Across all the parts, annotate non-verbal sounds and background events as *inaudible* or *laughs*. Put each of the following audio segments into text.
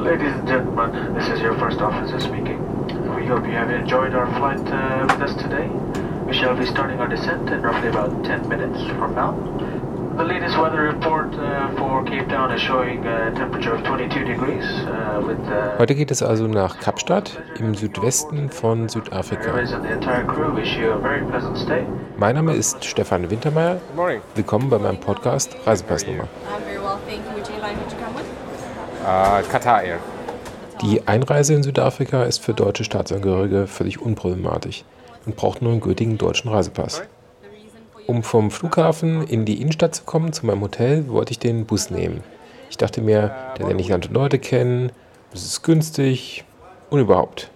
Ladies and gentlemen, this is your first officer speaking. We hope you have enjoyed our flight uh, with us today. We shall be starting our descent in roughly about 10 minutes from now. The latest weather report uh, for Cape Town is showing a temperature of 22 degrees uh, with uh, Heute geht es also nach Kapstadt im Südwesten von Südafrika. Mein Name ist Stefan Wintermeyer. Good morning. Willkommen bei meinem Podcast Reisepassnummer. I'm very well, thank you. Uh, Qatar Air. Die Einreise in Südafrika ist für deutsche Staatsangehörige völlig unproblematisch und braucht nur einen gültigen deutschen Reisepass. Um vom Flughafen in die Innenstadt zu kommen, zu meinem Hotel, wollte ich den Bus nehmen. Ich dachte mir, der lerne ich und Leute kennen, es ist günstig und überhaupt.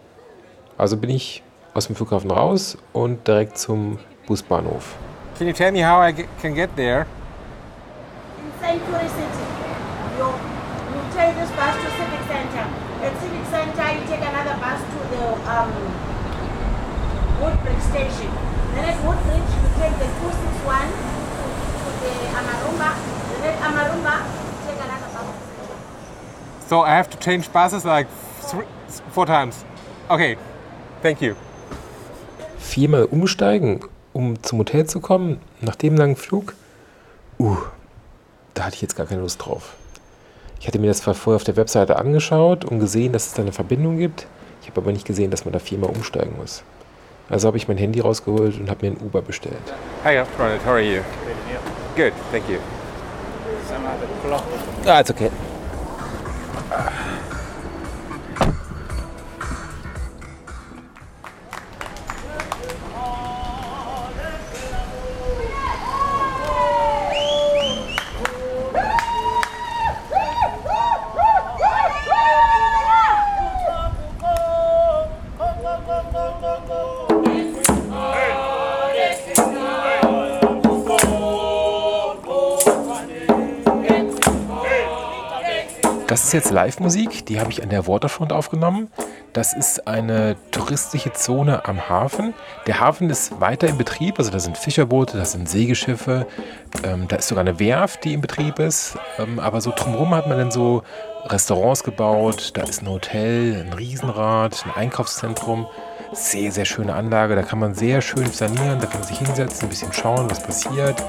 Also bin ich aus dem Flughafen raus und direkt zum Busbahnhof. Can you tell me how I can get there? Inside City. You, you take this bus to Civic Center. At Civic Center, you take another bus to the um, Woodbridge station. Then at Woodbridge, you take the 261 to, to the Amarumba. Then at Amarumba, you take another bus. So I have to change buses like three, four times. Okay, thank you. Viermal umsteigen, um zum Hotel zu kommen, nach dem langen Flug? Uh, da hatte ich jetzt gar keine Lust drauf. Ich hatte mir das zwar vorher auf der Webseite angeschaut und gesehen, dass es da eine Verbindung gibt. Ich habe aber nicht gesehen, dass man da viermal umsteigen muss. Also habe ich mein Handy rausgeholt und habe mir ein Uber bestellt. Hiya, Ronald. How are you? Good, thank you. Ah, it's okay. Jetzt Live-Musik, die habe ich an der Waterfront aufgenommen. Das ist eine touristische Zone am Hafen. Der Hafen ist weiter in Betrieb, also da sind Fischerboote, da sind Segelschiffe, ähm, da ist sogar eine Werft, die in Betrieb ist. Ähm, aber so drumherum hat man dann so Restaurants gebaut, da ist ein Hotel, ein Riesenrad, ein Einkaufszentrum. Sehr, sehr schöne Anlage, da kann man sehr schön sanieren, da kann man sich hinsetzen, ein bisschen schauen, was passiert.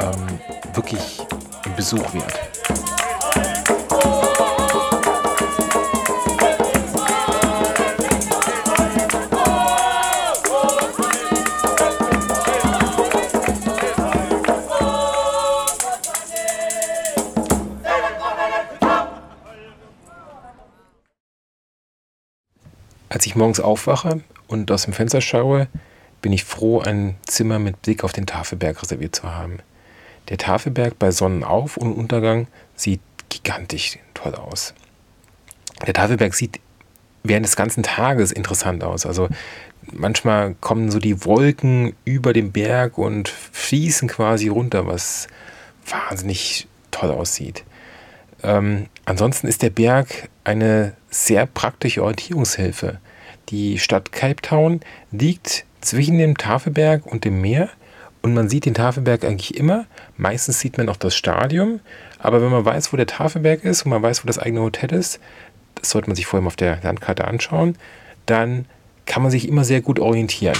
Ähm, wirklich ein Besuch wert. Als ich morgens aufwache und aus dem Fenster schaue, bin ich froh, ein Zimmer mit Blick auf den Tafelberg reserviert zu haben. Der Tafelberg bei Sonnenauf- und Untergang sieht gigantisch toll aus. Der Tafelberg sieht während des ganzen Tages interessant aus. Also manchmal kommen so die Wolken über den Berg und fließen quasi runter, was wahnsinnig toll aussieht. Ähm, ansonsten ist der Berg eine sehr praktische Orientierungshilfe. Die Stadt Cape Town liegt zwischen dem Tafelberg und dem Meer und man sieht den Tafelberg eigentlich immer. Meistens sieht man auch das Stadion, aber wenn man weiß, wo der Tafelberg ist und man weiß, wo das eigene Hotel ist, das sollte man sich vorher mal auf der Landkarte anschauen, dann kann man sich immer sehr gut orientieren.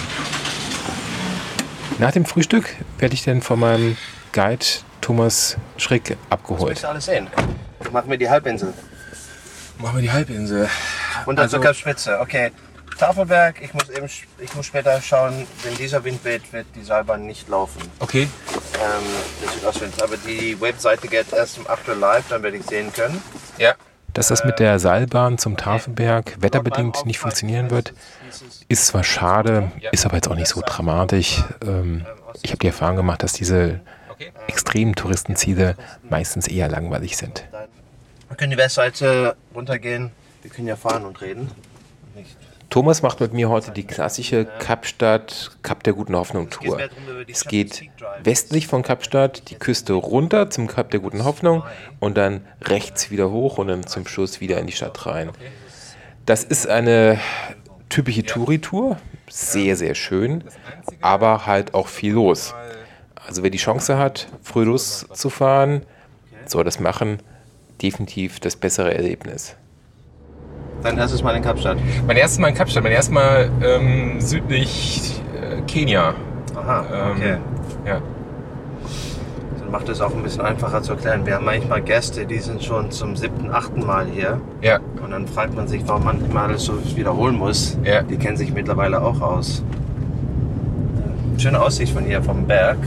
Nach dem Frühstück werde ich dann von meinem Guide Thomas Schrick abgeholt. Du alles sehen? Machen wir die Halbinsel. Machen wir die Halbinsel. Und dann Also- zur Kapspitze. Okay. Tafelberg, ich muss, eben, ich muss später schauen, wenn dieser Wind weht, wird die Seilbahn nicht laufen. Okay. Ähm, der Südostwind. Aber die Webseite geht erst um 8 Uhr live, dann werde ich sehen können. Ja. Dass das mit der Seilbahn zum Tafelberg wetterbedingt nicht funktionieren wird, ist zwar schade, ist aber jetzt auch nicht so dramatisch. Ähm, ich habe die Erfahrung gemacht, dass diese extremen Touristenziele meistens eher langweilig sind. Wir können die Westseite runtergehen. Wir können ja fahren und reden. Thomas macht mit mir heute die klassische Kapstadt, Kap der Guten Hoffnung Tour. Es geht westlich von Kapstadt die Küste runter zum Kap der Guten Hoffnung und dann rechts wieder hoch und dann zum Schluss wieder in die Stadt rein. Das ist eine typische Touri-Tour, sehr, sehr schön, aber halt auch viel los. Also wer die Chance hat, früh loszufahren, soll das machen. Definitiv das bessere Erlebnis. Dein erstes Mal in Kapstadt. Mein erstes Mal in Kapstadt, mein erstes Mal ähm, südlich äh, Kenia. Aha, Ähm, okay. Ja. Dann macht es auch ein bisschen einfacher zu erklären. Wir haben manchmal Gäste, die sind schon zum siebten, achten Mal hier. Ja, Und dann fragt man sich, warum man immer alles so wiederholen muss. Ja. Die kennen sich mittlerweile auch aus. Schöne Aussicht von hier vom Berg.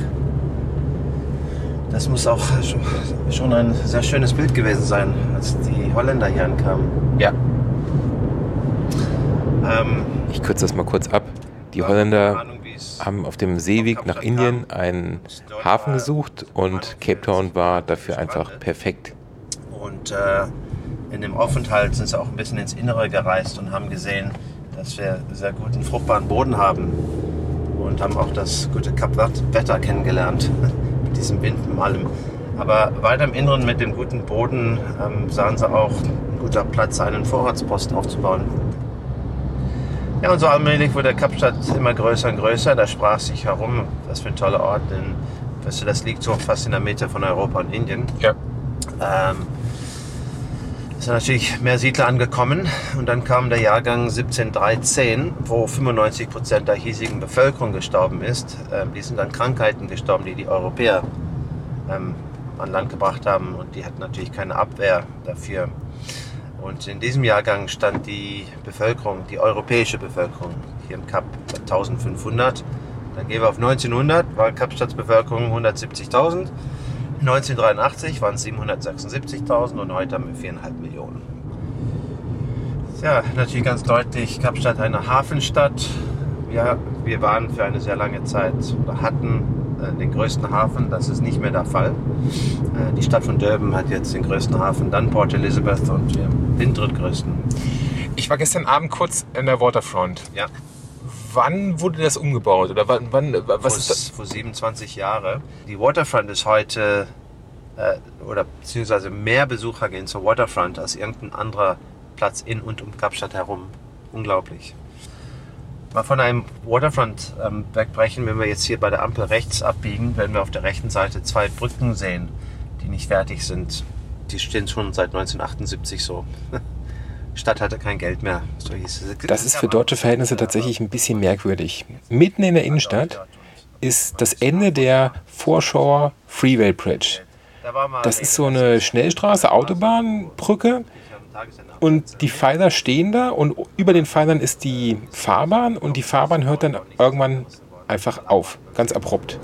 Das muss auch schon- ein sehr schönes Bild gewesen sein, als die Holländer hier ankamen. ja. Ähm, Ich kürze das mal kurz ab. Die Holländer Ahnung, haben auf dem Seeweg nach Indien einen Hafen gesucht und Cape Town war dafür einfach perfekt. Und äh, in dem Aufenthalt sind sie auch ein bisschen ins Innere gereist und haben gesehen, dass wir sehr guten, fruchtbaren Boden haben. Und haben auch das gute Kapwetter kennengelernt. Diesem Wind und allem. Aber weiter im Inneren mit dem guten Boden ähm, sahen sie auch ein guter Platz, einen Vorratsposten aufzubauen. Ja, und so allmählich wurde Kapstadt immer größer und größer. Da sprach sich herum, was für ein toller Ort, denn weißt du, das liegt so fast in der Mitte von Europa und Indien. Ja. Ähm, es sind natürlich mehr Siedler angekommen und dann kam der Jahrgang 1713, wo 95 Prozent der hiesigen Bevölkerung gestorben ist. Ähm, die sind an Krankheiten gestorben, die die Europäer ähm, an Land gebracht haben und die hatten natürlich keine Abwehr dafür. Und in diesem Jahrgang stand die Bevölkerung, die europäische Bevölkerung hier im Kap bei 1500. Dann gehen wir auf 1900, war Kapstadts Bevölkerung 170.000. 1983 waren es 776.000 und heute haben wir 4,5 Millionen. Ja, natürlich ganz deutlich, Kapstadt eine Hafenstadt. Ja, wir waren für eine sehr lange Zeit oder hatten äh, den größten Hafen. Das ist nicht mehr der Fall. Äh, die Stadt von Durban hat jetzt den größten Hafen, dann Port Elizabeth und wir den drittgrößten. Ich war gestern Abend kurz in der Waterfront. Ja, Wann wurde das umgebaut? Oder wann, wann was vor, ist das? vor 27 Jahren. Die Waterfront ist heute, äh, oder beziehungsweise mehr Besucher gehen zur Waterfront als irgendein anderer Platz in und um Kapstadt herum. Unglaublich. Mal von einem Waterfront ähm, wegbrechen, wenn wir jetzt hier bei der Ampel rechts abbiegen, werden wir auf der rechten Seite zwei Brücken sehen, die nicht fertig sind. Die stehen schon seit 1978 so. *laughs* Stadt hatte kein Geld mehr. So hieß es. Das ist für deutsche Verhältnisse tatsächlich ein bisschen merkwürdig. Mitten in der Innenstadt ist das Ende der Foreshore Freeway Bridge. Das ist so eine Schnellstraße, Autobahnbrücke und die Pfeiler stehen da und über den Pfeilern ist die Fahrbahn und die Fahrbahn hört dann irgendwann einfach auf, ganz abrupt.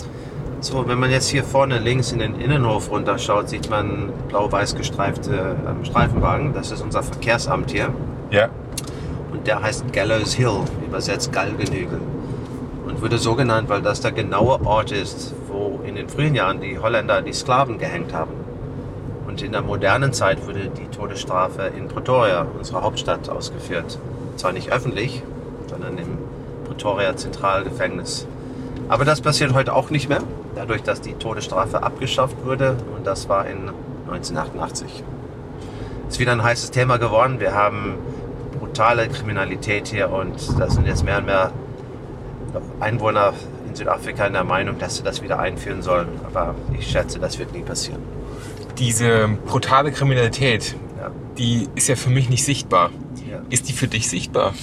So, wenn man jetzt hier vorne links in den Innenhof runterschaut, sieht man blau-weiß gestreifte ähm, Streifenwagen. Das ist unser Verkehrsamt hier. Ja. Und der heißt Gallows Hill, übersetzt Galgenhügel. Und wurde so genannt, weil das der genaue Ort ist, wo in den frühen Jahren die Holländer die Sklaven gehängt haben. Und in der modernen Zeit wurde die Todesstrafe in Pretoria, unserer Hauptstadt, ausgeführt. Zwar nicht öffentlich, sondern im Pretoria Zentralgefängnis. Aber das passiert heute auch nicht mehr, dadurch, dass die Todesstrafe abgeschafft wurde. Und das war in 1988. Ist wieder ein heißes Thema geworden. Wir haben brutale Kriminalität hier und da sind jetzt mehr und mehr Einwohner in Südafrika in der Meinung, dass sie das wieder einführen sollen. Aber ich schätze, das wird nie passieren. Diese brutale Kriminalität, Ja. die ist ja für mich nicht sichtbar. Ja. Ist die für dich sichtbar?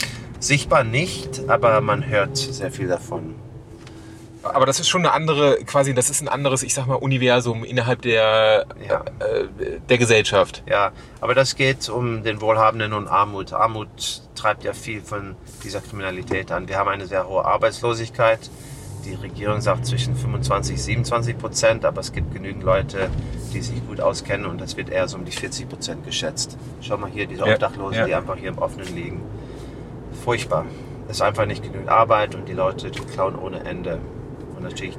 Sichtbar nicht, aber man hört sehr viel davon. Aber das ist schon eine andere, quasi, das ist ein anderes, ich sag mal, Universum innerhalb der, Ja. äh, der Gesellschaft. Ja, aber das geht um den Wohlhabenden und Armut. Armut treibt ja viel von dieser Kriminalität an. Wir haben eine sehr hohe Arbeitslosigkeit. Die Regierung sagt zwischen 25 und 27 Prozent, aber es gibt genügend Leute, die sich gut auskennen und das wird eher so um die 40 Prozent geschätzt. Schau mal hier, diese Ja, Obdachlosen, ja. die einfach hier im Offenen liegen. Furchtbar. Es ist einfach nicht genügend Arbeit und die Leute die klauen ohne Ende. Und natürlich,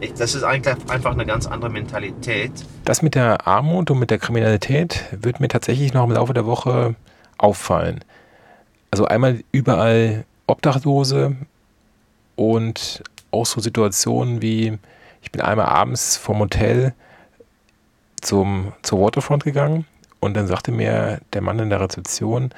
ich, das ist einfach eine ganz andere Mentalität. Das mit der Armut und mit der Kriminalität wird mir tatsächlich noch im Laufe der Woche auffallen. Also einmal überall Obdachlose und auch so Situationen wie, ich bin einmal abends vom Hotel zum, zur Waterfront gegangen und dann sagte mir der Mann in der Rezeption,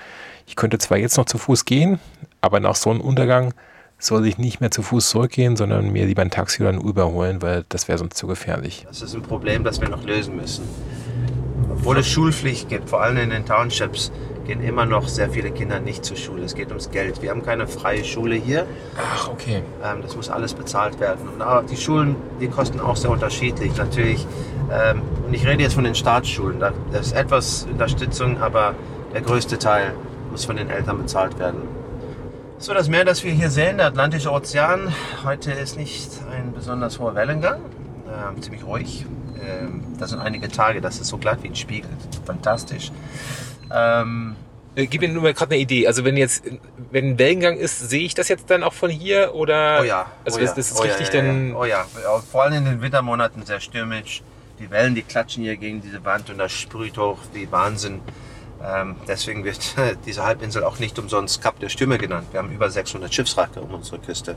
ich könnte zwar jetzt noch zu Fuß gehen, aber nach Sonnenuntergang soll ich nicht mehr zu Fuß zurückgehen, sondern mir lieber ein Taxi oder ein Uber holen, weil das wäre sonst zu gefährlich. Das ist ein Problem, das wir noch lösen müssen. Obwohl es Schulpflicht gibt, vor allem in den Townships, gehen immer noch sehr viele Kinder nicht zur Schule. Es geht ums Geld. Wir haben keine freie Schule hier. Ach, okay. Ähm, das muss alles bezahlt werden. Und auch die Schulen, die kosten auch sehr unterschiedlich. Natürlich, ähm, und ich rede jetzt von den Staatsschulen. Da da ist etwas Unterstützung, aber der größte Teil muss von den Eltern bezahlt werden. So, das Meer, das wir hier sehen, der Atlantische Ozean, heute ist nicht ein besonders hoher Wellengang, ähm, ziemlich ruhig. Ähm, das sind einige Tage, das ist so glatt wie ein Spiegel. Fantastisch. Ähm, Äh, Gib mir nur mal gerade eine Idee. Also wenn jetzt, wenn ein Wellengang ist, sehe ich das jetzt dann auch von hier oder? Oh ja. Also oh das, ja, das ist oh richtig ja, ja. dann. Oh ja. ja, vor allem in den Wintermonaten sehr stürmisch. Die Wellen, die klatschen hier gegen diese Wand und das sprüht hoch wie Wahnsinn. Ähm, deswegen wird *laughs* diese Halbinsel auch nicht umsonst Kap der Stürme genannt. Wir haben über 600 Schiffswracke um unsere Küste.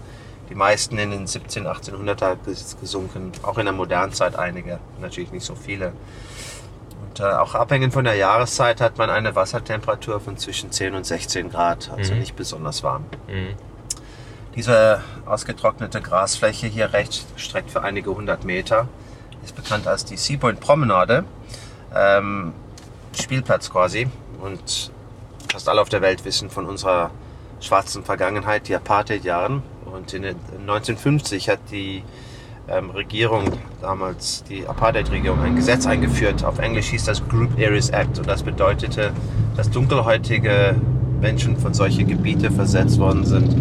Die meisten in den 17, 1800er ges- gesunken. Auch in der modernen Zeit einige. Natürlich nicht so viele. Und äh, auch abhängig von der Jahreszeit hat man eine Wassertemperatur von zwischen 10 und 16 Grad. Also Mhm. nicht besonders warm. Mhm. Diese ausgetrocknete Grasfläche hier rechts streckt für einige hundert Meter. Ist bekannt als die Sea Point Promenade. Ähm, Spielplatz quasi. Und fast alle auf der Welt wissen von unserer schwarzen Vergangenheit, die Apartheid-Jahren. Und in den 1950 hat die ähm, Regierung, damals die Apartheid-Regierung, ein Gesetz eingeführt. Auf Englisch hieß das Group Areas Act. Und das bedeutete, dass dunkelhäutige Menschen von solche Gebiete versetzt worden sind.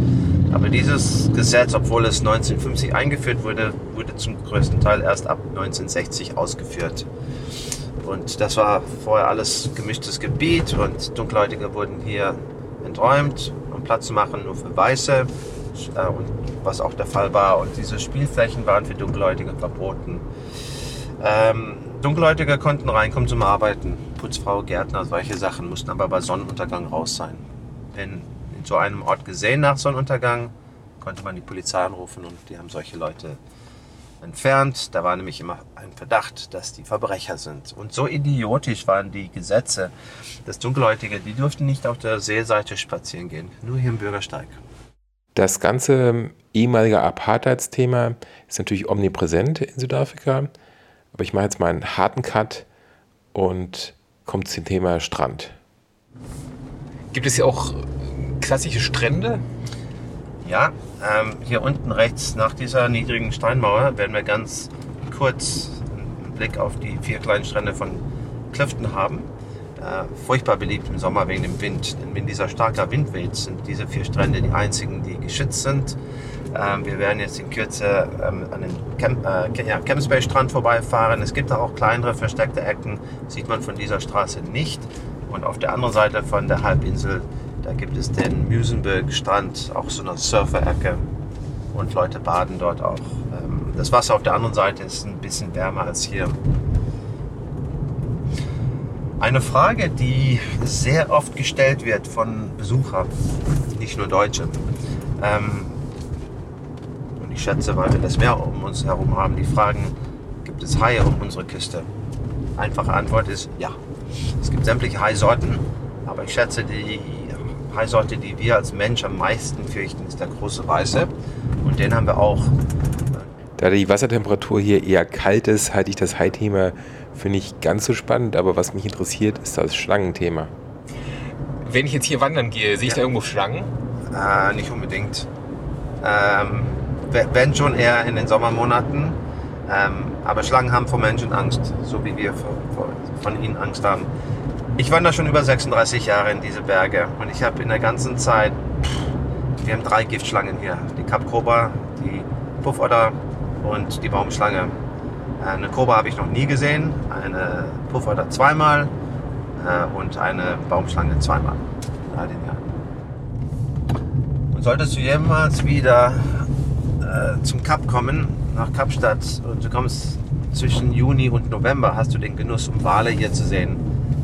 Aber dieses Gesetz, obwohl es 1950 eingeführt wurde, wurde zum größten Teil erst ab 1960 ausgeführt. Und das war vorher alles gemischtes Gebiet und Dunkelhäutige wurden hier enträumt, um Platz zu machen nur für Weiße, äh, was auch der Fall war. Und diese Spielflächen waren für Dunkelhäutige verboten. Ähm, Dunkelhäutige konnten reinkommen zum Arbeiten. Putzfrau, Gärtner, solche Sachen mussten aber bei Sonnenuntergang raus sein. Denn in so einem Ort gesehen nach Sonnenuntergang konnte man die Polizei anrufen und die haben solche Leute entfernt. Da war nämlich immer ein Verdacht, dass die Verbrecher sind. Und so idiotisch waren die Gesetze, dass Dunkelhäutige, die durften nicht auf der Seeseite spazieren gehen, nur hier im Bürgersteig. Das ganze ehemalige Apartheidsthema ist natürlich omnipräsent in Südafrika. Aber ich mache jetzt mal einen harten Cut und komme zum Thema Strand. Gibt es hier auch klassische Strände? Ja, ähm, hier unten rechts nach dieser niedrigen Steinmauer werden wir ganz kurz einen Blick auf die vier kleinen Strände von Clifton haben. Äh, furchtbar beliebt im Sommer wegen dem Wind. Denn wenn dieser starker Wind weht, sind diese vier Strände die einzigen, die geschützt sind. Ähm, wir werden jetzt in Kürze ähm, an den Camp, äh, ja, Camps Bay Strand vorbeifahren. Es gibt da auch kleinere versteckte Ecken, sieht man von dieser Straße nicht. Und auf der anderen Seite von der Halbinsel, da gibt es den Musenberg Strand, auch so eine Surfer-Ecke. Und Leute baden dort auch. Ähm, das Wasser auf der anderen Seite ist ein bisschen wärmer als hier. Eine Frage, die sehr oft gestellt wird von Besuchern, nicht nur Deutsche. Ähm, und ich schätze, weil wir das Meer um uns herum haben, die fragen, gibt es Haie um unsere Küste? Einfache Antwort ist ja. Es gibt sämtliche Haisorten, aber ich schätze, die Haisorte, die wir als Mensch am meisten fürchten, ist der große Weiße. Und den haben wir auch. Da die Wassertemperatur hier eher kalt ist, halte ich das Hai-Thema für nicht ganz so spannend. Aber was mich interessiert, ist das Schlangenthema. Wenn ich jetzt hier wandern gehe, sehe ich Ja. da irgendwo Schlangen? Äh, nicht unbedingt. Ähm, we- wenn schon eher in den Sommermonaten. Ähm, aber Schlangen haben vor Menschen Angst, so wie wir vor, vor, von ihnen Angst haben. Ich wandere schon über 36 Jahre in diese Berge und ich habe in der ganzen Zeit, pff, wir haben drei Giftschlangen hier. Die Kapkobra, die Puffotter und die Baumschlange. Eine Kobra habe ich noch nie gesehen, eine Puffotter zweimal äh, und eine Baumschlange zweimal in all den Jahren. Und solltest du jemals wieder äh, zum Kap kommen, nach Kapstadt, und du kommst zwischen Juni und November, hast du den Genuss, um Wale hier zu sehen.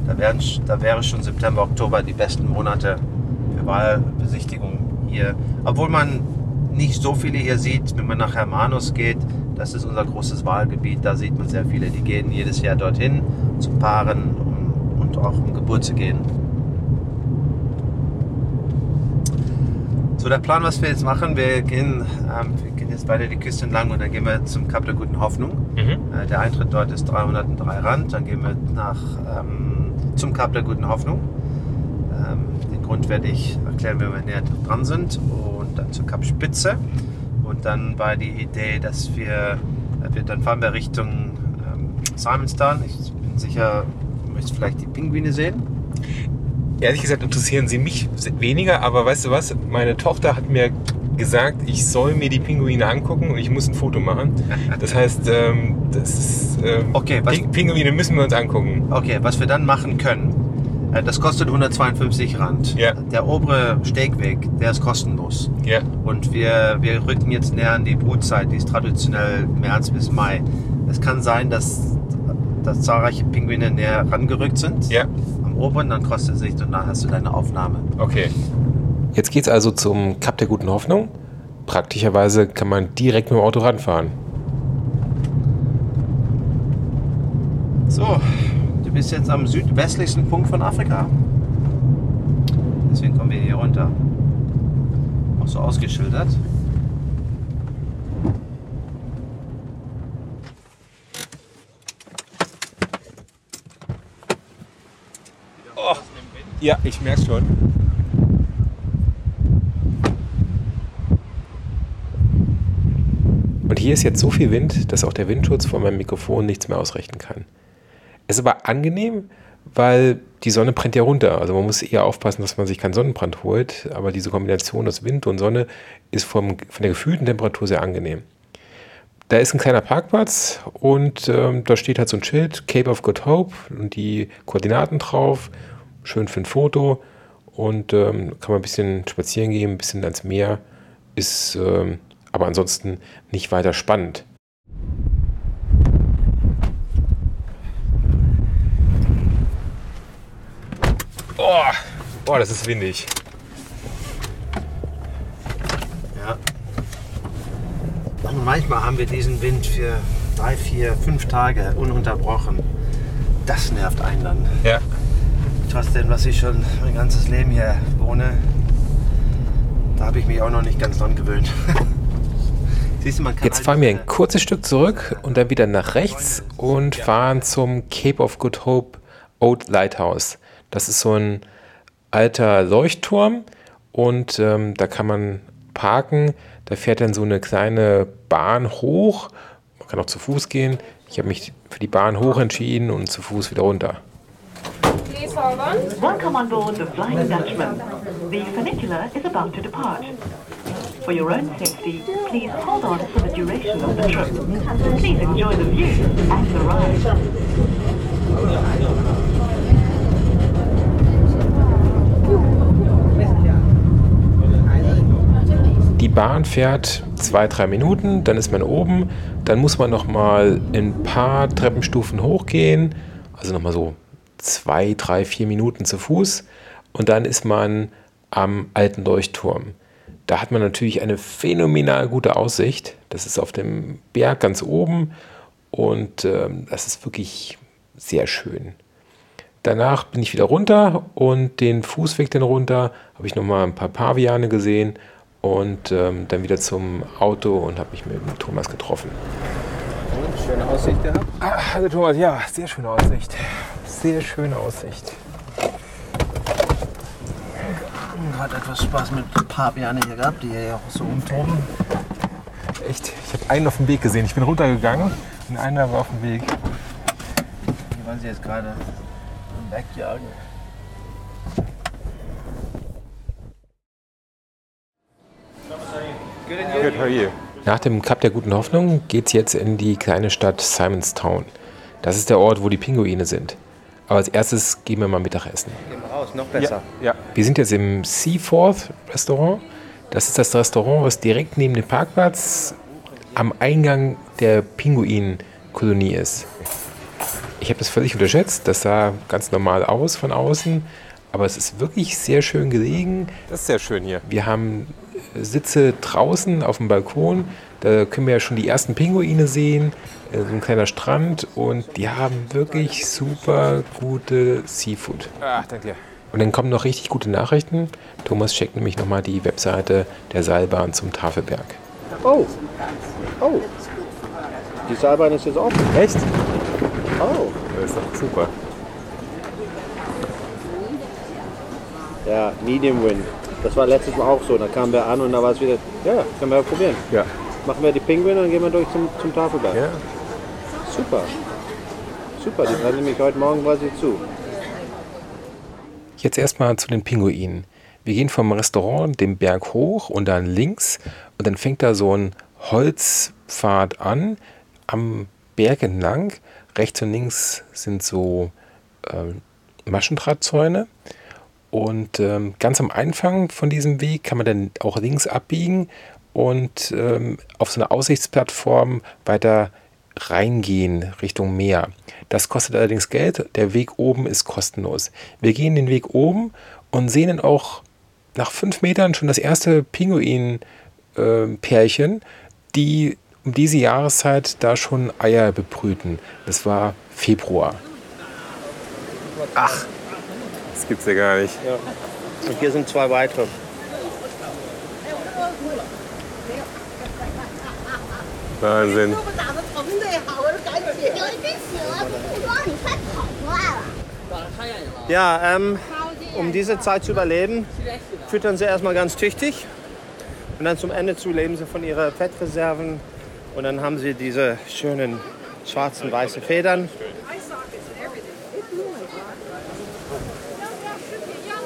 Da, wären, da wäre schon September, Oktober die besten Monate für Walbesichtigung hier. Obwohl man nicht so viele hier sieht, wenn man nach Hermanus geht. Das ist unser großes Wahlgebiet. Da sieht man sehr viele. Die gehen jedes Jahr dorthin zu Paaren um, und auch um Geburt zu gehen. So, der Plan, was wir jetzt machen, wir gehen, ähm, wir gehen jetzt beide die Küste entlang und dann gehen wir zum Kap der Guten Hoffnung. Mhm. Äh, der Eintritt dort ist 303 Rand. Dann gehen wir nach, ähm, zum Kap der Guten Hoffnung. Ähm, den Grund werde ich erklären, wenn wir näher dran sind. Und dann zur Kapspitze. Und dann war die Idee, dass wir, äh, wir dann fahren wir Richtung ähm, Simonstown. Ich bin sicher, du möchtest vielleicht die Pinguine sehen. Ehrlich gesagt interessieren sie mich weniger, aber weißt du was? Meine Tochter hat mir gesagt, ich soll mir die Pinguine angucken und ich muss ein Foto machen. Das heißt, ähm, das ist, ähm, Okay, was- Ping- Pinguine müssen wir uns angucken. Okay, was wir dann machen können, äh, das kostet 152 Rand. Ja. Der obere Stegweg, der ist kostenlos. Ja. Und wir, wir rücken jetzt näher an die Brutzeit, die ist traditionell März bis Mai. Es kann sein, dass, dass zahlreiche Pinguine näher rangerückt sind. Ja. Am oberen, dann kostet es sich und dann hast du deine Aufnahme. Okay. Jetzt geht's also zum Kap der Guten Hoffnung. Praktischerweise kann man direkt mit dem Auto ranfahren. So, du bist jetzt am südwestlichsten Punkt von Afrika. Deswegen kommen wir hier runter. Auch so ausgeschildert. Ja, ich merke schon. Hier ist jetzt so viel Wind, dass auch der Windschutz von meinem Mikrofon nichts mehr ausrichten kann. Es ist aber angenehm, weil die Sonne brennt ja runter. Also man muss eher aufpassen, dass man sich keinen Sonnenbrand holt. Aber diese Kombination aus Wind und Sonne ist vom, von der gefühlten Temperatur sehr angenehm. Da ist ein kleiner Parkplatz und ähm, da steht halt so ein Schild, Cape of Good Hope und die Koordinaten drauf. Schön für ein Foto und ähm, kann man ein bisschen spazieren gehen, ein bisschen ans Meer. Ist ähm, aber ansonsten nicht weiter spannend. Oh, oh das ist windig. Ja. Und manchmal haben wir diesen Wind für drei, vier, fünf Tage ununterbrochen. Das nervt einen dann. Ja. Trotzdem, was ich schon mein ganzes Leben hier wohne, da habe ich mich auch noch nicht ganz dran gewöhnt. *laughs* Siehst du, man kann Jetzt halt fahren wir ein kurzes Stück zurück und dann wieder nach rechts und fahren zum Cape of Good Hope Old Lighthouse. Das ist so ein alter Leuchtturm und ähm, da kann man parken. Da fährt dann so eine kleine Bahn hoch. Man kann auch zu Fuß gehen. Ich habe mich für die Bahn hoch entschieden und zu Fuß wieder runter. Welcome on board the Flying Dutchman. The funicular is about to depart. For your own safety, please hold on for the duration of the trip. Please enjoy the view and the ride. Die Bahn fährt zwei, drei Minuten, dann ist man oben, dann muss man nochmal ein paar Treppenstufen hochgehen, also nochmal so zwei, drei, vier Minuten zu Fuß und dann ist man am alten Leuchtturm. Da hat man natürlich eine phänomenal gute Aussicht. Das ist auf dem Berg ganz oben und ähm, das ist wirklich sehr schön. Danach bin ich wieder runter und den Fußweg dann runter habe ich nochmal ein paar Paviane gesehen und ähm, dann wieder zum Auto und habe mich mit Thomas getroffen. Schöne Aussicht gehabt. Also Thomas, ja, sehr schöne Aussicht. Sehr schöne Aussicht. Hat etwas Spaß mit Paviane hier gehabt, die hier auch so umtoben. Echt, ich habe einen auf dem Weg gesehen. Ich bin runtergegangen und einer war auf dem Weg. Die waren sie jetzt gerade am Wegjagen. Good, how are you? Nach dem Kap der Guten Hoffnung geht es jetzt in die kleine Stadt Simonstown. Das ist der Ort, wo die Pinguine sind. Aber als erstes gehen wir mal Mittagessen. Gehen wir raus, noch besser. Ja. Wir sind jetzt im Seaforth Restaurant. Das ist das Restaurant, was direkt neben dem Parkplatz am Eingang der Pinguinkolonie ist. Ich habe das völlig unterschätzt. Das sah ganz normal aus von außen. Aber es ist wirklich sehr schön gelegen. Das ist sehr schön hier. Wir haben Sitze draußen auf dem Balkon. Da können wir ja schon die ersten Pinguine sehen. Äh, So ein kleiner Strand. Und die haben wirklich super gute Seafood. Ah, danke dir. Und dann kommen noch richtig gute Nachrichten. Thomas checkt nämlich nochmal die Webseite der Seilbahn zum Tafelberg. Oh, oh. Die Seilbahn ist jetzt offen. Echt? Oh. Das ist doch super. Ja, Medium Wind. Das war letztes Mal auch so. Da kamen wir an und da war es wieder, ja, können wir ja probieren. Ja. Machen wir die Pinguine und dann gehen wir durch zum, zum Tafelberg. Ja. Super. Super, die bleiben nämlich heute Morgen quasi zu. Jetzt erstmal zu den Pinguinen. Wir gehen vom Restaurant den Berg hoch und dann links und dann fängt da so ein Holzpfad an am Berg entlang. Rechts und links sind so ähm, Maschendrahtzäune. Und ähm, ganz am Anfang von diesem Weg kann man dann auch links abbiegen und ähm, auf so eine Aussichtsplattform weiter reingehen Richtung Meer. Das kostet allerdings Geld. Der Weg oben ist kostenlos. Wir gehen den Weg oben und sehen dann auch nach fünf Metern schon das erste Pinguin-Pärchen, die um diese Jahreszeit da schon Eier bebrüten. Das war Februar. Ach, das gibt's ja gar nicht. Ja. Und hier sind zwei weitere. Wahnsinn. Ja, ähm, um diese Zeit zu überleben, füttern sie erstmal ganz tüchtig und dann zum Ende zu leben sie von ihren Fettreserven und dann haben sie diese schönen schwarzen, weißen Federn.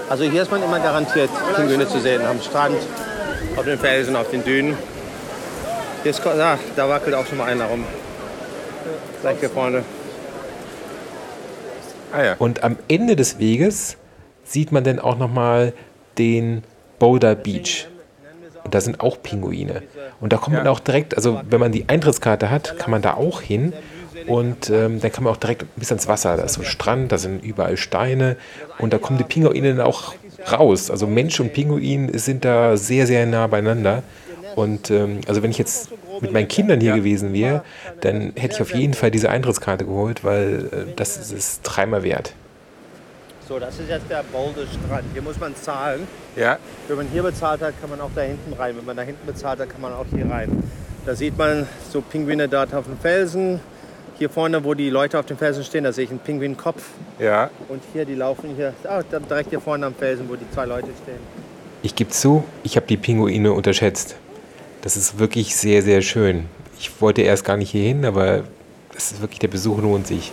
Also hier ist man immer garantiert, Pinguine zu sehen, am Strand, auf den Felsen, auf den Dünen. Ist, ah, da wackelt auch schon mal einer rum. Gleich hier vorne. Ah ja. Und am Ende des Weges sieht man dann auch nochmal den Boulder Beach. Und da sind auch Pinguine. Und da kommt man auch direkt, also wenn man die Eintrittskarte hat, kann man da auch hin. Und ähm, dann kann man auch direkt bis ans Wasser. Da ist so ein Strand, da sind überall Steine. Und da kommen die Pinguine dann auch raus. Also Mensch und Pinguin sind da sehr, sehr nah beieinander. Und ähm, also wenn ich jetzt mit meinen Kindern hier gewesen wäre, dann hätte ich auf jeden Fall diese Eintrittskarte geholt, weil äh, das ist es dreimal wert. So, das ist jetzt der Boulder-Strand. Hier muss man zahlen. Ja. Wenn man hier bezahlt hat, kann man auch da hinten rein. Wenn man da hinten bezahlt hat, kann man auch hier rein. Da sieht man so Pinguine dort auf dem Felsen. Hier vorne, wo die Leute auf dem Felsen stehen, da sehe ich einen Pinguinkopf. Ja. Und hier, die laufen hier, ah, direkt hier vorne am Felsen, wo die zwei Leute stehen. Ich gebe zu, ich habe die Pinguine unterschätzt. Das ist wirklich sehr, sehr schön. Ich wollte erst gar nicht hier hin, aber das ist wirklich, der Besuch lohnt sich.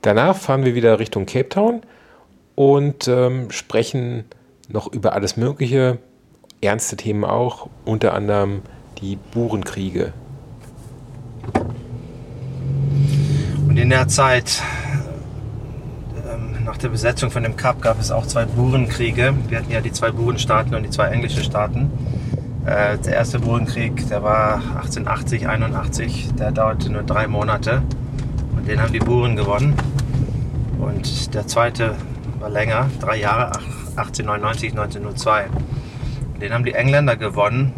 Danach fahren wir wieder Richtung Cape Town und ähm, sprechen noch über alles Mögliche, ernste Themen auch, unter anderem die Burenkriege. Und in der Zeit, nach der Besetzung von dem Kap, gab es auch zwei Burenkriege. Wir hatten ja die zwei Burenstaaten und die zwei englischen Staaten. Äh, der erste Burenkrieg, der war 1880, 81, der dauerte nur drei Monate. Und den haben die Buren gewonnen. Und der zweite war länger, drei Jahre, ach- 1899, 1902. Und den haben die Engländer gewonnen.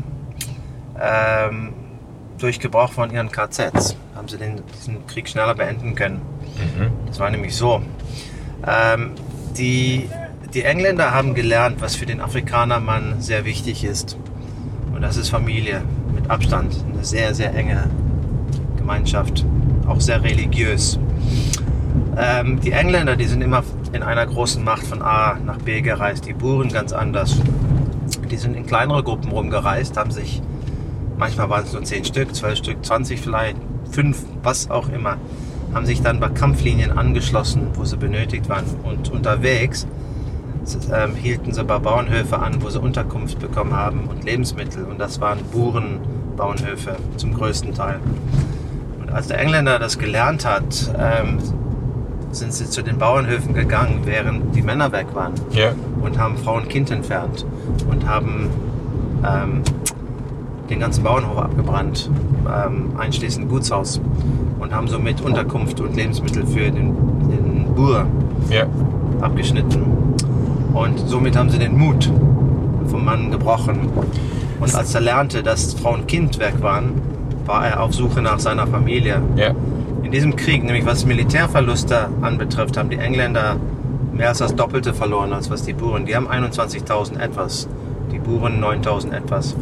Ähm, durch Gebrauch von ihren KZs haben sie den, diesen Krieg schneller beenden können. Das war nämlich so. Ähm, die, die Engländer haben gelernt, was für den Afrikaner Mann sehr wichtig ist. Und das ist Familie mit Abstand. Eine sehr, sehr enge Gemeinschaft. Auch sehr religiös. Ähm, die Engländer, die sind immer in einer großen Macht von A nach B gereist. Die Buren ganz anders. Die sind in kleinere Gruppen rumgereist, haben sich manchmal waren es nur 10 Stück, 12 Stück, 20 vielleicht, 5, was auch immer, haben sich dann bei Kampflinien angeschlossen, wo sie benötigt waren. Und unterwegs ähm, hielten sie bei Bauernhöfe an, wo sie Unterkunft bekommen haben und Lebensmittel. Und das waren Burenbauernhöfe zum größten Teil. Und als der Engländer das gelernt hat, ähm, sind sie zu den Bauernhöfen gegangen, während die Männer weg waren Ja. und haben Frau und Kind entfernt und haben ähm, den ganzen Bauernhof abgebrannt, ähm, einschließend Gutshaus und haben somit Unterkunft und Lebensmittel für den, den Bur Ja. abgeschnitten. Und somit haben sie den Mut vom Mann gebrochen. Und als er lernte, dass Frau und Kind weg waren, war er auf Suche nach seiner Familie. Ja. In diesem Krieg, nämlich was Militärverluste anbetrifft, haben die Engländer mehr als das Doppelte verloren, als was die Buren. Die haben 21.000 etwas, die Buren 9.000 etwas.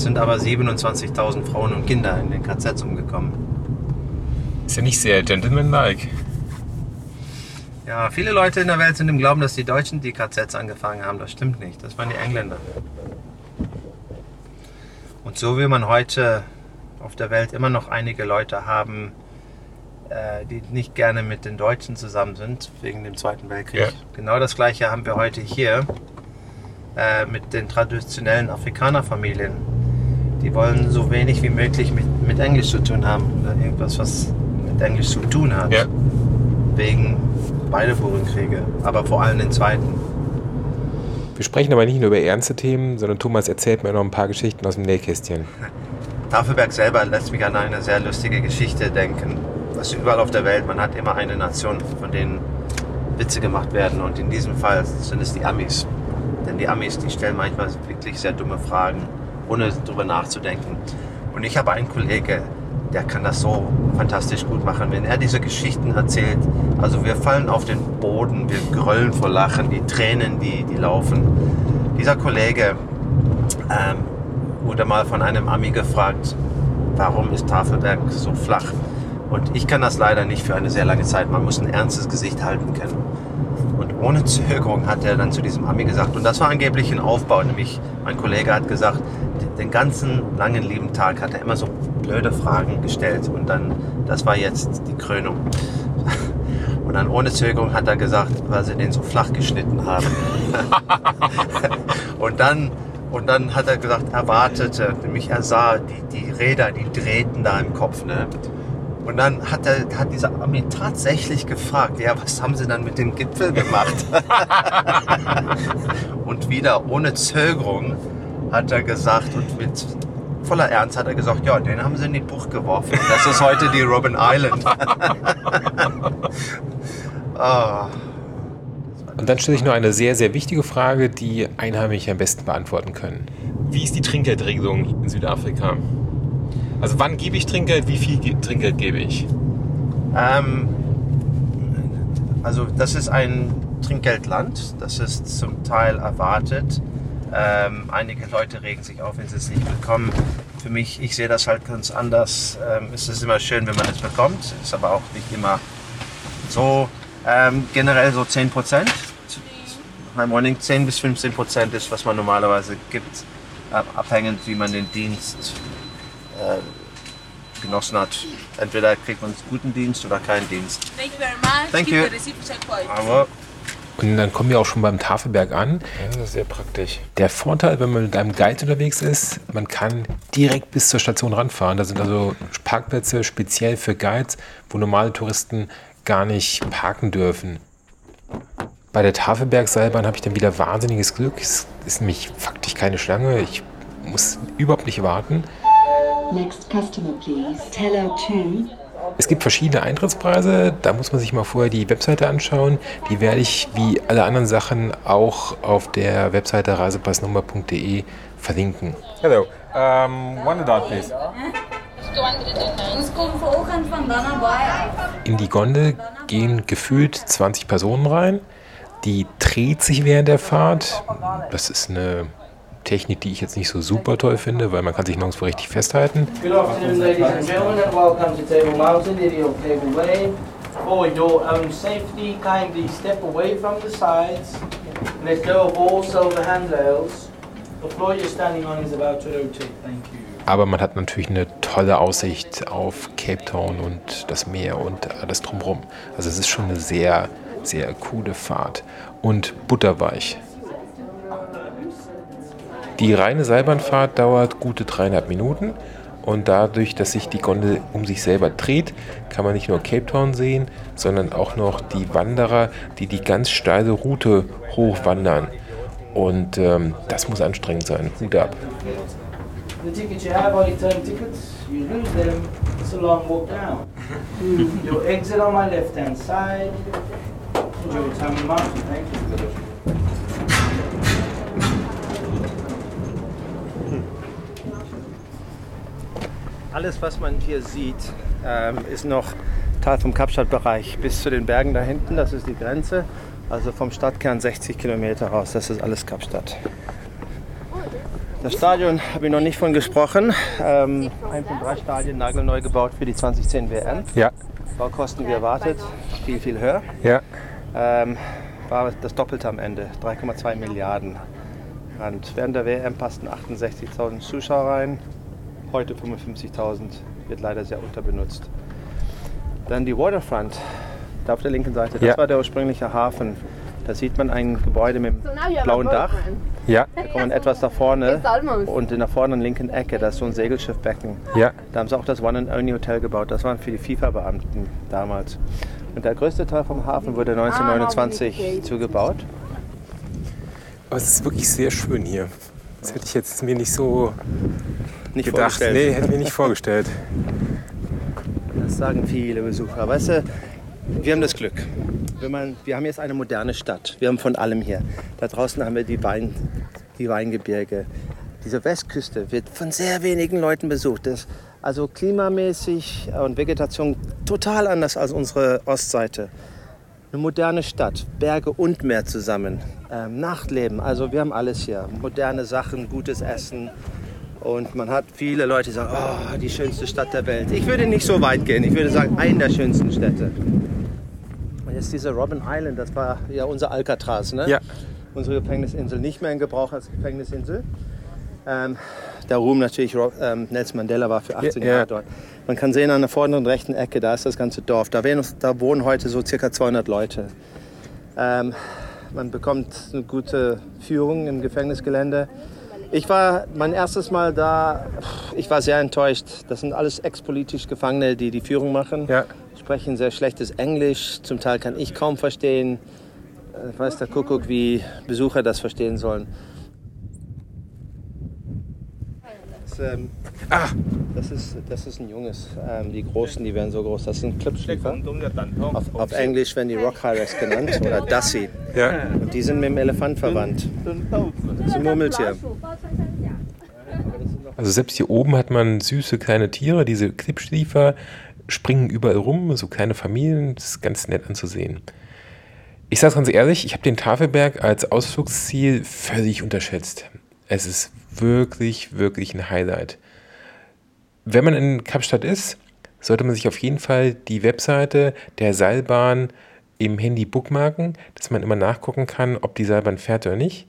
Es sind aber 27.000 Frauen und Kinder in den KZs umgekommen. Ist ja nicht sehr gentlemanlike. Ja, viele Leute in der Welt sind im Glauben, dass die Deutschen die KZs angefangen haben. Das stimmt nicht. Das waren die Engländer. Und so will man heute auf der Welt immer noch einige Leute haben, äh, die nicht gerne mit den Deutschen zusammen sind, wegen dem Zweiten Weltkrieg. Ja. Genau das gleiche haben wir heute hier äh, mit den traditionellen Afrikanerfamilien. Die wollen so wenig wie möglich mit, mit Englisch zu tun haben. Oder irgendwas, was mit Englisch zu tun hat. Ja. Wegen beide Burenkriege, aber vor allem den zweiten. Wir sprechen aber nicht nur über ernste Themen, sondern Thomas erzählt mir noch ein paar Geschichten aus dem Nähkästchen. *laughs* Tafelberg selber lässt mich an eine sehr lustige Geschichte denken. Das ist überall auf der Welt, man hat immer eine Nation, von denen Witze gemacht werden. Und in diesem Fall sind es die Amis. Denn die Amis, die stellen manchmal wirklich sehr dumme Fragen, ohne drüber nachzudenken. Und ich habe einen Kollege, der kann das so fantastisch gut machen. Wenn er diese Geschichten erzählt, also wir fallen auf den Boden, wir gröllen vor Lachen, die Tränen, die, die laufen. Dieser Kollege ähm, wurde mal von einem Ami gefragt, warum ist Tafelberg so flach? Und ich kann das leider nicht für eine sehr lange Zeit. Man muss ein ernstes Gesicht halten können. Ohne Zögerung hat er dann zu diesem Ami gesagt, und das war angeblich ein Aufbau, nämlich mein Kollege hat gesagt, den ganzen langen lieben Tag hat er immer so blöde Fragen gestellt und dann, das war jetzt die Krönung. *laughs* Und dann ohne Zögerung hat er gesagt, weil sie den so flach geschnitten haben. *laughs* und dann und dann hat er gesagt, er wartete, nämlich er sah, die, die Räder, die drehten da im Kopf. Ne? Und dann hat, er, hat dieser Ami tatsächlich gefragt, ja, was haben sie dann mit dem Gipfel gemacht? *laughs* und wieder ohne Zögerung hat er gesagt und mit voller Ernst hat er gesagt, ja, den haben sie in die Bucht geworfen. Und das ist heute die Robben Island. *laughs* Ah. Und dann stelle ich noch eine sehr, sehr wichtige Frage, die Einheimische am besten beantworten können. Wie ist die Trinkgeldregelung in Südafrika? Also wann gebe ich Trinkgeld, wie viel ge- Trinkgeld gebe ich? Ähm, also das ist ein Trinkgeldland, das ist zum Teil erwartet. Ähm, einige Leute regen sich auf, wenn sie es nicht bekommen. Für mich, ich sehe das halt ganz anders. Ähm, es ist immer schön, wenn man es bekommt, ist aber auch nicht immer so. Ähm, generell so 10 Prozent. Beim Morning 10 bis 15 Prozent ist, was man normalerweise gibt, ab- abhängend wie man den Dienst äh, genossen hat. Entweder kriegt man einen guten Dienst oder keinen Dienst. Thank you very much. Thank you. Aber Und dann kommen wir auch schon beim Tafelberg an. das ist sehr praktisch. Der Vorteil, wenn man mit einem Guide unterwegs ist, man kann direkt bis zur Station ranfahren. Da sind also Parkplätze speziell für Guides, wo normale Touristen gar nicht parken dürfen. Bei der Tafelbergseilbahn habe ich dann wieder wahnsinniges Glück. Es ist nämlich faktisch keine Schlange. Ich muss überhaupt nicht warten. Next customer, please. Teller 2. Es gibt verschiedene Eintrittspreise, da muss man sich mal vorher die Webseite anschauen. Die werde ich wie alle anderen Sachen auch auf der Webseite reisepassnummer.de verlinken. Hello. Um, one adult, please. In die Gondel gehen gefühlt 20 Personen rein. Die dreht sich während der Fahrt. Das ist eine Technik, die ich jetzt nicht so super toll finde, weil man kann sich nirgendwo richtig festhalten. Good afternoon, ladies and gentlemen, and welcome to Table Mountain, Idiot Cable Way. For your own safety, kindly step away from the sides. Let go of all silver handrails. The floor you're standing on is about to rotate. Thank you. Aber man hat natürlich eine tolle Aussicht auf Cape Town und das Meer und alles drumherum. Also es ist schon eine sehr, sehr coole Fahrt und butterweich. Die reine Seilbahnfahrt dauert gute dreieinhalb Minuten und dadurch, dass sich die Gondel um sich selber dreht, kann man nicht nur Cape Town sehen, sondern auch noch die Wanderer, die die ganz steile Route hochwandern. Und ähm, das muss anstrengend sein. Hut ab. The tickets you have are return tickets. You lose them, it's a long walk down. *laughs* your exit on my left hand side. Enjoy your time in mountain. Thank you. Alles, was man hier sieht, ähm, ist noch Teil vom Kapstadtbereich bis zu den Bergen da hinten. Das ist die Grenze. Also vom Stadtkern 60 Kilometer raus. Das ist alles Kapstadt. Das Stadion habe ich noch nicht von gesprochen. Ähm, ein von drei Stadien nagelneu gebaut für die 2010 WM. Ja. Baukosten wie erwartet, viel, viel höher. Ja. ähm, war das Doppelte am Ende, 3,2 Milliarden. Und während der WM passten 68.000 Zuschauer rein, heute 55.000, wird leider sehr unterbenutzt. Dann die Waterfront, da auf der linken Seite, das Ja. war der ursprüngliche Hafen. Da sieht man ein Gebäude mit blauen Dach. Ja, Da kommt man etwas da vorne und in der vorderen linken Ecke, da ist so ein Segelschiffbecken. ja. Da haben sie auch das One and Only Hotel gebaut. Das waren für die FIFA-Beamten damals. Und der größte Teil vom Hafen wurde 1929 zugebaut. Aber es ist wirklich sehr schön hier. Das hätte ich jetzt mir nicht so Nicht gedacht. vorgestellt. Nee, hätte ich mir nicht vorgestellt. Das sagen viele Besucher. Weißt du, wir haben das Glück. Wenn man, wir haben jetzt eine moderne Stadt. Wir haben von allem hier. Da draußen haben wir die, Wein, die Weingebirge. Diese Westküste wird von sehr wenigen Leuten besucht. Das, also klimamäßig und Vegetation total anders als unsere Ostseite. Eine moderne Stadt, Berge und Meer zusammen. Ähm, Nachtleben, also wir haben alles hier. Moderne Sachen, gutes Essen. Und man hat viele Leute, die sagen, oh, die schönste Stadt der Welt. Ich würde nicht so weit gehen. Ich würde sagen, eine der schönsten Städte. Und jetzt diese Robben Island, das war ja unser Alcatraz, ne? Ja. Unsere Gefängnisinsel, nicht mehr in Gebrauch als Gefängnisinsel. Ähm, der Ruhm natürlich, ähm, Nelson Mandela war für 18 Ja, ja. Jahre dort. Man kann sehen an der vorderen rechten Ecke, da ist das ganze Dorf. Da, wären, da wohnen heute so circa 200 Leute. Ähm, man bekommt eine gute Führung im Gefängnisgelände. Ich war mein erstes Mal da, ich war sehr enttäuscht. Das sind alles ex-politisch Gefangene, die die Führung machen. Ja. Sprechen sehr schlechtes Englisch, zum Teil kann ich kaum verstehen. Äh, Weiß der Kuckuck, wie Besucher das verstehen sollen. Das, ähm, Ah, das, ist, das ist ein Junges. Ähm, die Großen, die werden so groß. Das sind Clipschliefer. Auf, auf Englisch werden die Rock Hyrax genannt *laughs* oder Dassi. ja. Und die sind mit dem Elefant verwandt. Das ist ein Murmeltier. Also selbst hier oben hat man süße kleine Tiere, diese Klippschliefer springen überall rum, so kleine Familien, das ist ganz nett anzusehen. Ich sage ganz ehrlich, ich habe den Tafelberg als Ausflugsziel völlig unterschätzt. Es ist wirklich, wirklich ein Highlight. Wenn man in Kapstadt ist, sollte man sich auf jeden Fall die Webseite der Seilbahn im Handy bookmarken, dass man immer nachgucken kann, ob die Seilbahn fährt oder nicht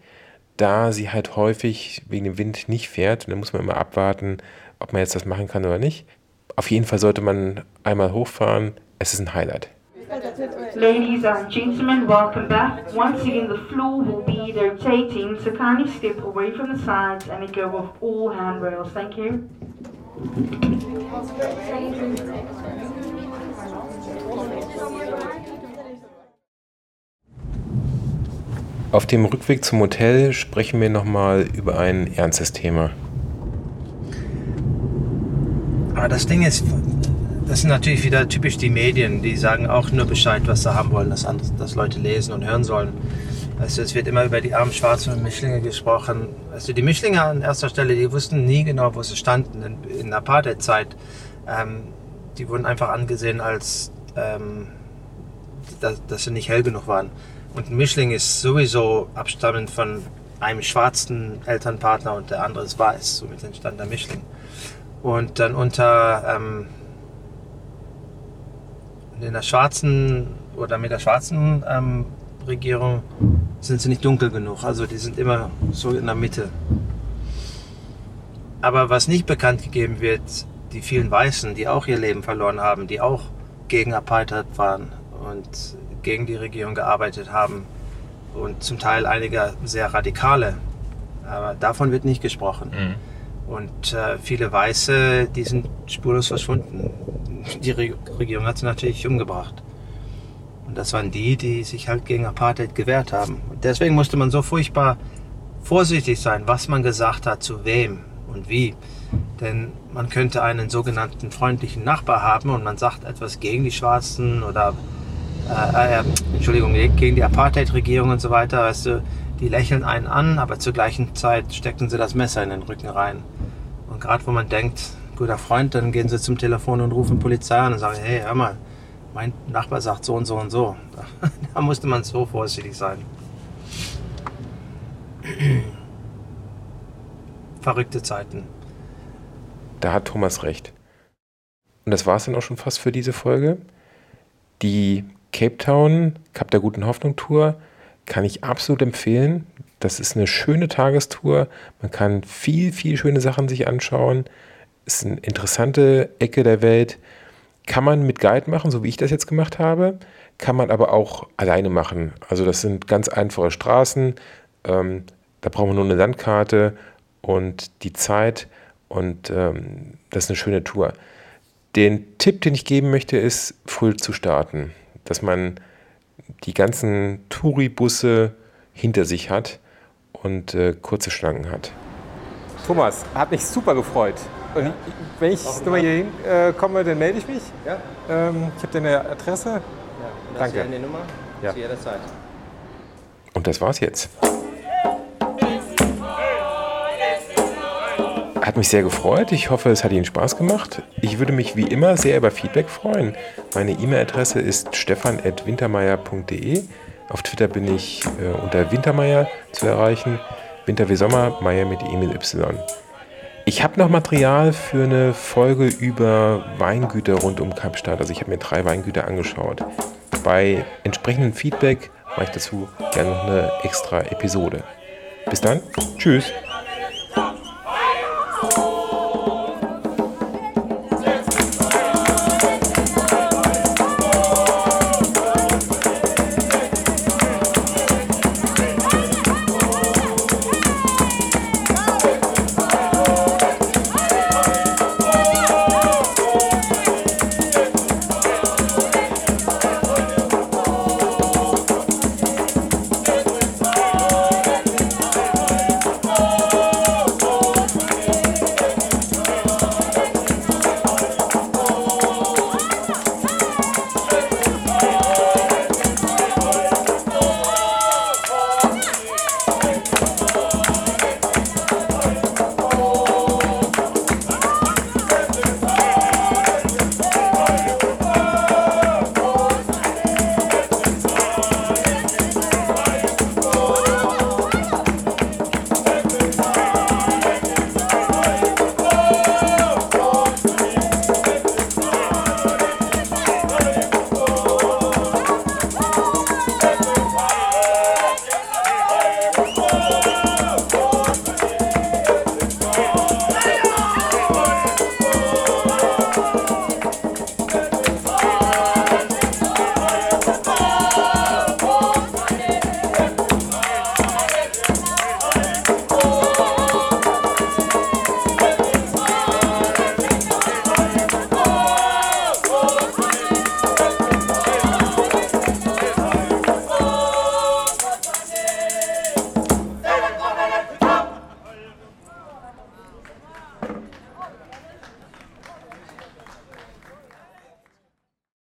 da sie halt häufig wegen dem Wind nicht fährt. Und dann muss man immer abwarten, ob man jetzt das machen kann oder nicht. Auf jeden Fall sollte man einmal hochfahren. Es ist ein Highlight. Ladies and gentlemen, welcome back. Once again, the floor will be rotating, so kindly step away from the sides and let go of all handrails. Thank you. Auf dem Rückweg zum Hotel sprechen wir nochmal über ein ernstes Thema. Aber das Ding ist, das sind natürlich wieder typisch die Medien, die sagen auch nur Bescheid, was sie haben wollen, dass, andere, dass Leute lesen und hören sollen. Also es wird immer über die armen Schwarzen und Mischlinge gesprochen. Also die Mischlinge an erster Stelle, die wussten nie genau, wo sie standen in, in der Apartheid-Zeit. Ähm, die wurden einfach angesehen als, ähm, dass, dass sie nicht hell genug waren. Und ein Mischling ist sowieso abstammend von einem schwarzen Elternpartner und der andere ist weiß. Somit entstand der Mischling. Und dann unter ähm, in der schwarzen oder mit der schwarzen ähm, Regierung sind sie nicht dunkel genug. Also die sind immer so in der Mitte. Aber was nicht bekannt gegeben wird, die vielen Weißen, die auch ihr Leben verloren haben, die auch gegen Apartheid waren und gegen die Regierung gearbeitet haben und zum Teil einige sehr radikale. Aber davon wird nicht gesprochen. Und äh, viele Weiße, die sind spurlos verschwunden. Die Re Regierung hat sie natürlich umgebracht. Und das waren die, die sich halt gegen Apartheid gewehrt haben. Und deswegen musste man so furchtbar vorsichtig sein, was man gesagt hat, zu wem und wie. Denn man könnte einen sogenannten freundlichen Nachbar haben und man sagt etwas gegen die Schwarzen oder äh, äh, Entschuldigung, gegen die Apartheid-Regierung und so weiter, weißt du, die lächeln einen an, aber zur gleichen Zeit stecken sie das Messer in den Rücken rein. Und gerade wo man denkt, guter Freund, dann gehen sie zum Telefon und rufen Polizei an und sagen, hey, hör mal, mein Nachbar sagt so und so und so. *laughs* Da musste man so vorsichtig sein. Verrückte Zeiten. Da hat Thomas recht. Und das war es dann auch schon fast für diese Folge. Die Cape Town, Kap der Guten Hoffnung Tour, kann ich absolut empfehlen. Das ist eine schöne Tagestour. Man kann viel, viel schöne Sachen sich anschauen. Ist eine interessante Ecke der Welt. Kann man mit Guide machen, so wie ich das jetzt gemacht habe. Kann man aber auch alleine machen. Also das sind ganz einfache Straßen. Ähm, da braucht man nur eine Landkarte und die Zeit. Und ähm, das ist eine schöne Tour. Den Tipp, den ich geben möchte, ist, früh zu starten. Dass man die ganzen Touribusse hinter sich hat und äh, kurze Schlangen hat. Thomas, hat mich super gefreut. Und ich, wenn ich nochmal hier hinkomme, dann melde ich mich. Ja. Ähm, ich habe deine Adresse. Ja, Danke. eine Nummer Ja. zu jeder Zeit. Und das war's jetzt. Hat mich sehr gefreut. Ich hoffe, es hat Ihnen Spaß gemacht. Ich würde mich wie immer sehr über Feedback freuen. Meine E-Mail-Adresse ist stefan.wintermeier.de. Auf Twitter bin ich äh, unter Wintermeier zu erreichen. Winter wie Sommer, Meier mit E mit Y. Ich habe noch Material für eine Folge über Weingüter rund um Kapstadt. Also ich habe mir drei Weingüter angeschaut. Bei entsprechendem Feedback mache ich dazu gerne noch eine extra Episode. Bis dann, tschüss. Wow!